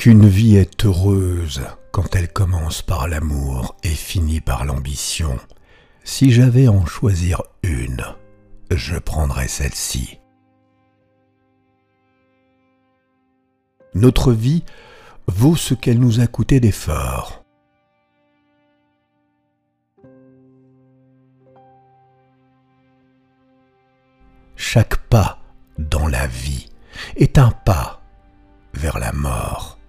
qu'une vie est heureuse quand elle commence par l'amour et finit par l'ambition. Si j'avais en choisir une, je prendrais celle-ci. Notre vie vaut ce qu'elle nous a coûté d'efforts. Chaque pas dans la vie est un pas vers la mort.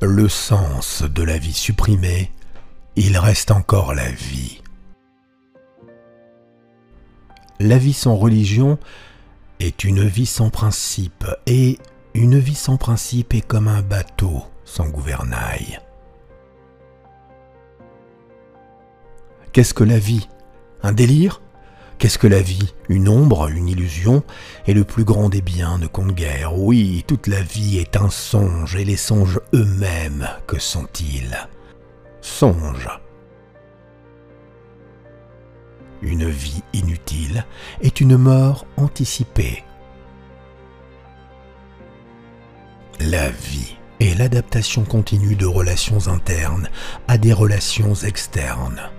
Le sens de la vie supprimée, il reste encore la vie. La vie sans religion est une vie sans principe, et une vie sans principe est comme un bateau sans gouvernail. Qu'est-ce que la vie? Un délire? Qu'est-ce que la vie? Une ombre, une illusion, et le plus grand des biens ne compte guère. Oui, toute la vie est un songe, et les songes eux-mêmes, que sont-ils? Songes. Une vie inutile est une mort anticipée. La vie est l'adaptation continue de relations internes à des relations externes.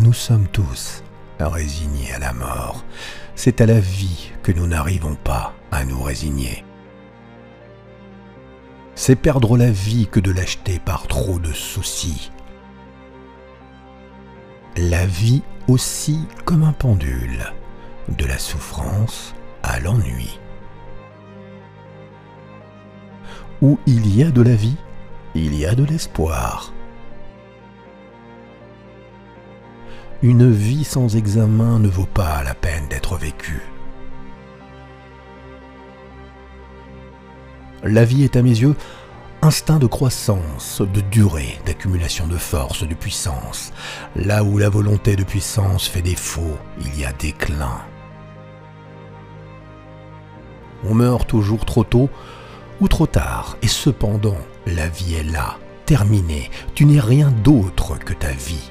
Nous sommes tous résignés à la mort. C'est à la vie que nous n'arrivons pas à nous résigner. C'est perdre la vie que de l'acheter par trop de soucis. La vie aussi comme un pendule, de la souffrance à l'ennui. Où il y a de la vie, il y a de l'espoir. Une vie sans examen ne vaut pas la peine d'être vécue. La vie est à mes yeux instinct de croissance, de durée, d'accumulation de force, de puissance. Là où la volonté de puissance fait défaut, il y a déclin. On meurt toujours trop tôt ou trop tard, et cependant, la vie est là, terminée, tu n'es rien d'autre que ta vie.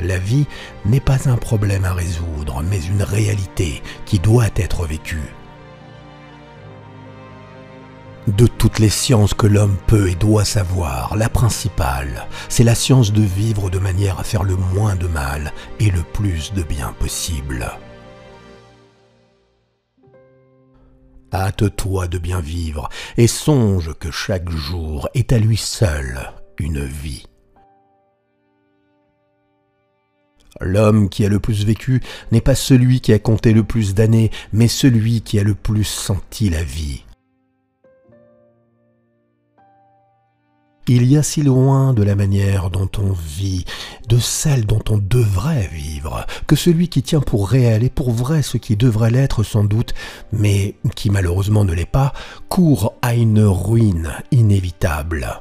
La vie n'est pas un problème à résoudre, mais une réalité qui doit être vécue. De toutes les sciences que l'homme peut et doit savoir, la principale, c'est la science de vivre de manière à faire le moins de mal et le plus de bien possible. Hâte-toi de bien vivre et songe que chaque jour est à lui seul une vie. L'homme qui a le plus vécu n'est pas celui qui a compté le plus d'années, mais celui qui a le plus senti la vie. Il y a si loin de la manière dont on vit, de celle dont on devrait vivre, que celui qui tient pour réel et pour vrai ce qui devrait l'être sans doute, mais qui malheureusement ne l'est pas, court à une ruine inévitable.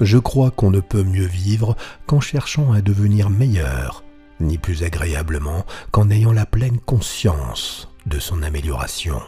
Je crois qu'on ne peut mieux vivre qu'en cherchant à devenir meilleur, ni plus agréablement qu'en ayant la pleine conscience de son amélioration.